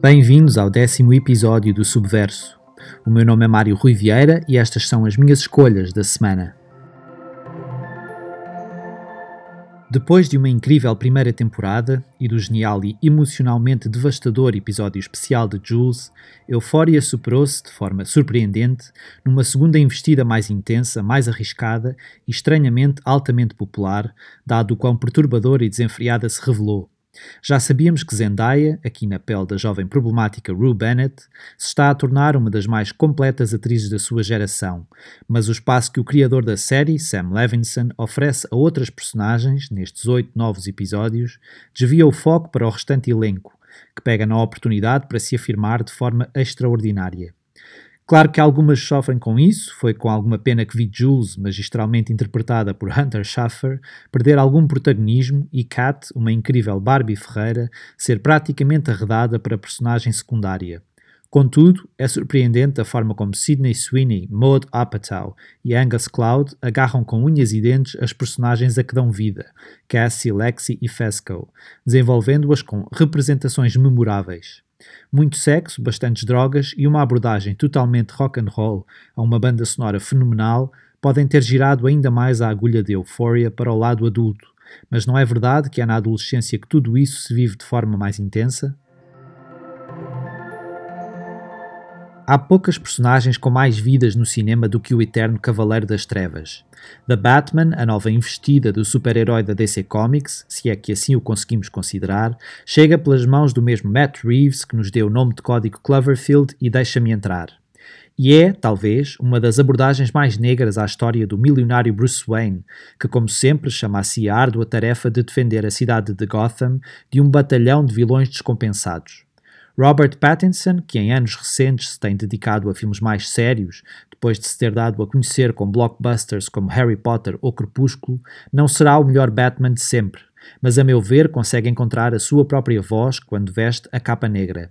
Bem-vindos ao décimo episódio do Subverso. O meu nome é Mário Rui Vieira e estas são as minhas escolhas da semana. Depois de uma incrível primeira temporada e do genial e emocionalmente devastador episódio especial de Jules, Euphoria superou-se de forma surpreendente numa segunda investida mais intensa, mais arriscada e estranhamente altamente popular, dado o quão perturbadora e desenfreada se revelou, já sabíamos que Zendaya, aqui na pele da jovem problemática Rue Bennett, se está a tornar uma das mais completas atrizes da sua geração, mas o espaço que o criador da série, Sam Levinson, oferece a outras personagens, nestes oito novos episódios, desvia o foco para o restante elenco, que pega na oportunidade para se afirmar de forma extraordinária. Claro que algumas sofrem com isso, foi com alguma pena que vi Jules, magistralmente interpretada por Hunter Schaffer, perder algum protagonismo e Kat, uma incrível Barbie Ferreira, ser praticamente arredada para personagem secundária. Contudo, é surpreendente a forma como Sidney Sweeney, Maud Apatow e Angus Cloud agarram com unhas e dentes as personagens a que dão vida, Cassie, Lexi e Fesco, desenvolvendo-as com representações memoráveis. Muito sexo, bastantes drogas e uma abordagem totalmente rock and roll a uma banda sonora fenomenal podem ter girado ainda mais a agulha de Euphoria para o lado adulto, mas não é verdade que é na adolescência que tudo isso se vive de forma mais intensa? Há poucas personagens com mais vidas no cinema do que o eterno Cavaleiro das Trevas. The Batman, a nova investida do super-herói da DC Comics, se é que assim o conseguimos considerar, chega pelas mãos do mesmo Matt Reeves que nos deu o nome de código Cloverfield e Deixa-me Entrar. E é, talvez, uma das abordagens mais negras à história do milionário Bruce Wayne, que, como sempre, chama a si a árdua tarefa de defender a cidade de Gotham de um batalhão de vilões descompensados. Robert Pattinson, que em anos recentes se tem dedicado a filmes mais sérios, depois de se ter dado a conhecer com blockbusters como Harry Potter ou Crepúsculo, não será o melhor Batman de sempre, mas a meu ver consegue encontrar a sua própria voz quando veste a capa negra.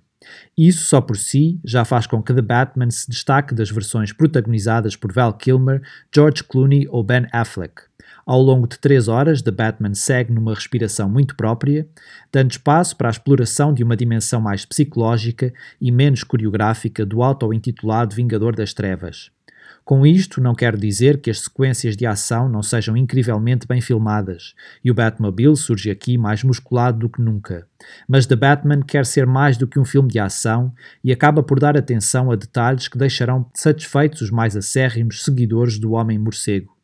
Isso só por si já faz com que The Batman se destaque das versões protagonizadas por Val Kilmer, George Clooney ou Ben Affleck. Ao longo de três horas, The Batman segue numa respiração muito própria, dando espaço para a exploração de uma dimensão mais psicológica e menos coreográfica do auto-intitulado Vingador das Trevas. Com isto, não quero dizer que as sequências de ação não sejam incrivelmente bem filmadas, e o Batmobile surge aqui mais musculado do que nunca. Mas The Batman quer ser mais do que um filme de ação e acaba por dar atenção a detalhes que deixarão satisfeitos os mais acérrimos seguidores do Homem-Morcego.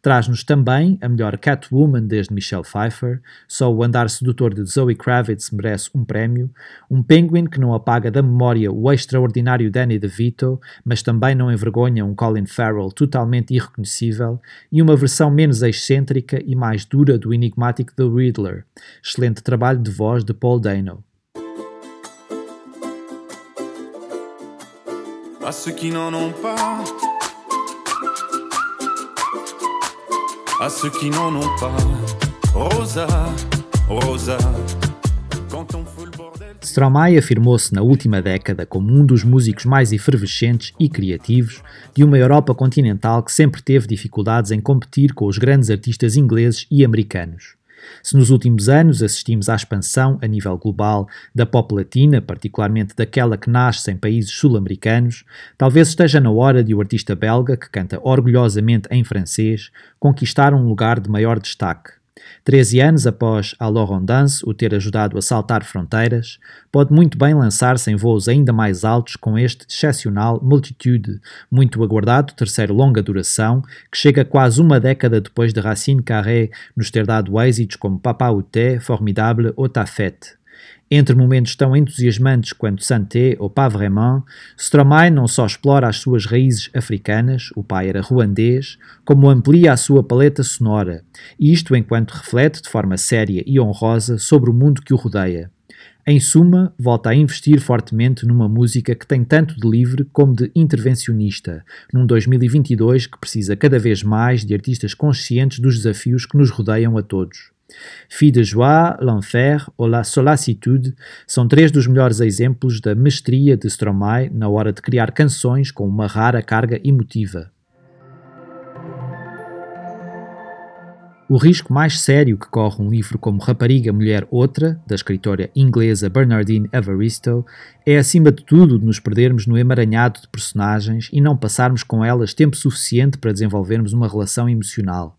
Traz-nos também a melhor Catwoman desde Michelle Pfeiffer, só o andar sedutor de Zoe Kravitz merece um prémio, um Penguin que não apaga da memória o extraordinário Danny DeVito, mas também não envergonha um Colin Farrell totalmente irreconhecível, e uma versão menos excêntrica e mais dura do enigmático The Riddler. Excelente trabalho de voz de Paul Dano. À ceux qui n'en ont pas. Rosa, Rosa. Stromae afirmou-se na última década como um dos músicos mais efervescentes e criativos de uma Europa continental que sempre teve dificuldades em competir com os grandes artistas ingleses e americanos. Se nos últimos anos assistimos à expansão a nível global da pop latina, particularmente daquela que nasce em países sul-americanos, talvez esteja na hora de o artista belga, que canta orgulhosamente em francês, conquistar um lugar de maior destaque. Treze anos após a Laurent o ter ajudado a saltar fronteiras, pode muito bem lançar-se em voos ainda mais altos com este excepcional Multitude, muito aguardado terceiro longa duração, que chega quase uma década depois de Racine Carré nos ter dado êxitos como Papa Outé, Formidable ou Tafette. Entre momentos tão entusiasmantes quanto Santé ou Pas Vraiment, Stromae não só explora as suas raízes africanas, o pai era ruandês, como amplia a sua paleta sonora, isto enquanto reflete de forma séria e honrosa sobre o mundo que o rodeia. Em suma, volta a investir fortemente numa música que tem tanto de livre como de intervencionista, num 2022 que precisa cada vez mais de artistas conscientes dos desafios que nos rodeiam a todos. Fille de Joie, L'Enfer ou La Solacitude são três dos melhores exemplos da mestria de Stromae na hora de criar canções com uma rara carga emotiva. O risco mais sério que corre um livro como Rapariga, Mulher, Outra, da escritora inglesa Bernardine Evaristo, é acima de tudo de nos perdermos no emaranhado de personagens e não passarmos com elas tempo suficiente para desenvolvermos uma relação emocional.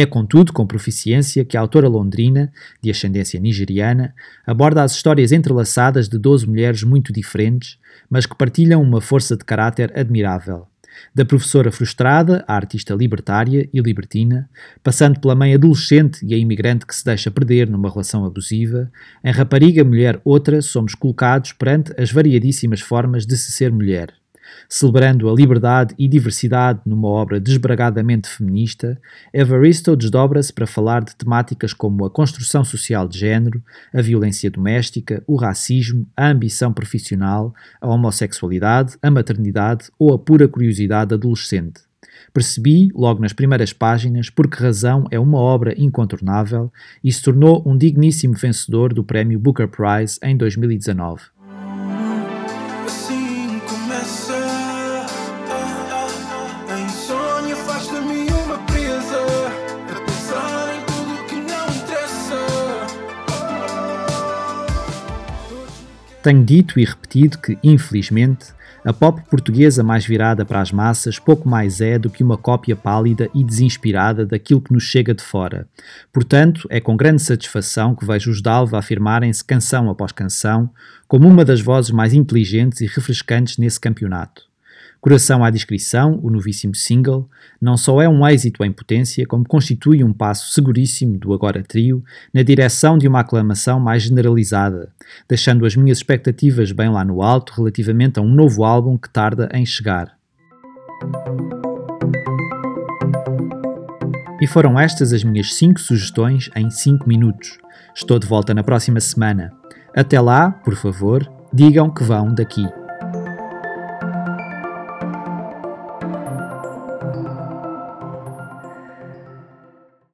É, contudo, com proficiência que a autora londrina, de ascendência nigeriana, aborda as histórias entrelaçadas de 12 mulheres muito diferentes, mas que partilham uma força de caráter admirável da professora frustrada à artista libertária e libertina, passando pela mãe adolescente e a imigrante que se deixa perder numa relação abusiva, em rapariga, mulher, outra, somos colocados perante as variadíssimas formas de se ser mulher. Celebrando a liberdade e diversidade numa obra desbragadamente feminista, Evaristo desdobra-se para falar de temáticas como a construção social de género, a violência doméstica, o racismo, a ambição profissional, a homossexualidade, a maternidade ou a pura curiosidade adolescente. Percebi, logo nas primeiras páginas, por que razão é uma obra incontornável e se tornou um digníssimo vencedor do prémio Booker Prize em 2019. myself. Tenho dito e repetido que, infelizmente, a pop portuguesa mais virada para as massas pouco mais é do que uma cópia pálida e desinspirada daquilo que nos chega de fora. Portanto, é com grande satisfação que vejo os Dalva afirmarem-se canção após canção como uma das vozes mais inteligentes e refrescantes nesse campeonato. Coração à Descrição, o novíssimo single, não só é um êxito em potência, como constitui um passo seguríssimo do agora trio na direção de uma aclamação mais generalizada, deixando as minhas expectativas bem lá no alto relativamente a um novo álbum que tarda em chegar. E foram estas as minhas 5 sugestões em 5 minutos. Estou de volta na próxima semana. Até lá, por favor, digam que vão daqui.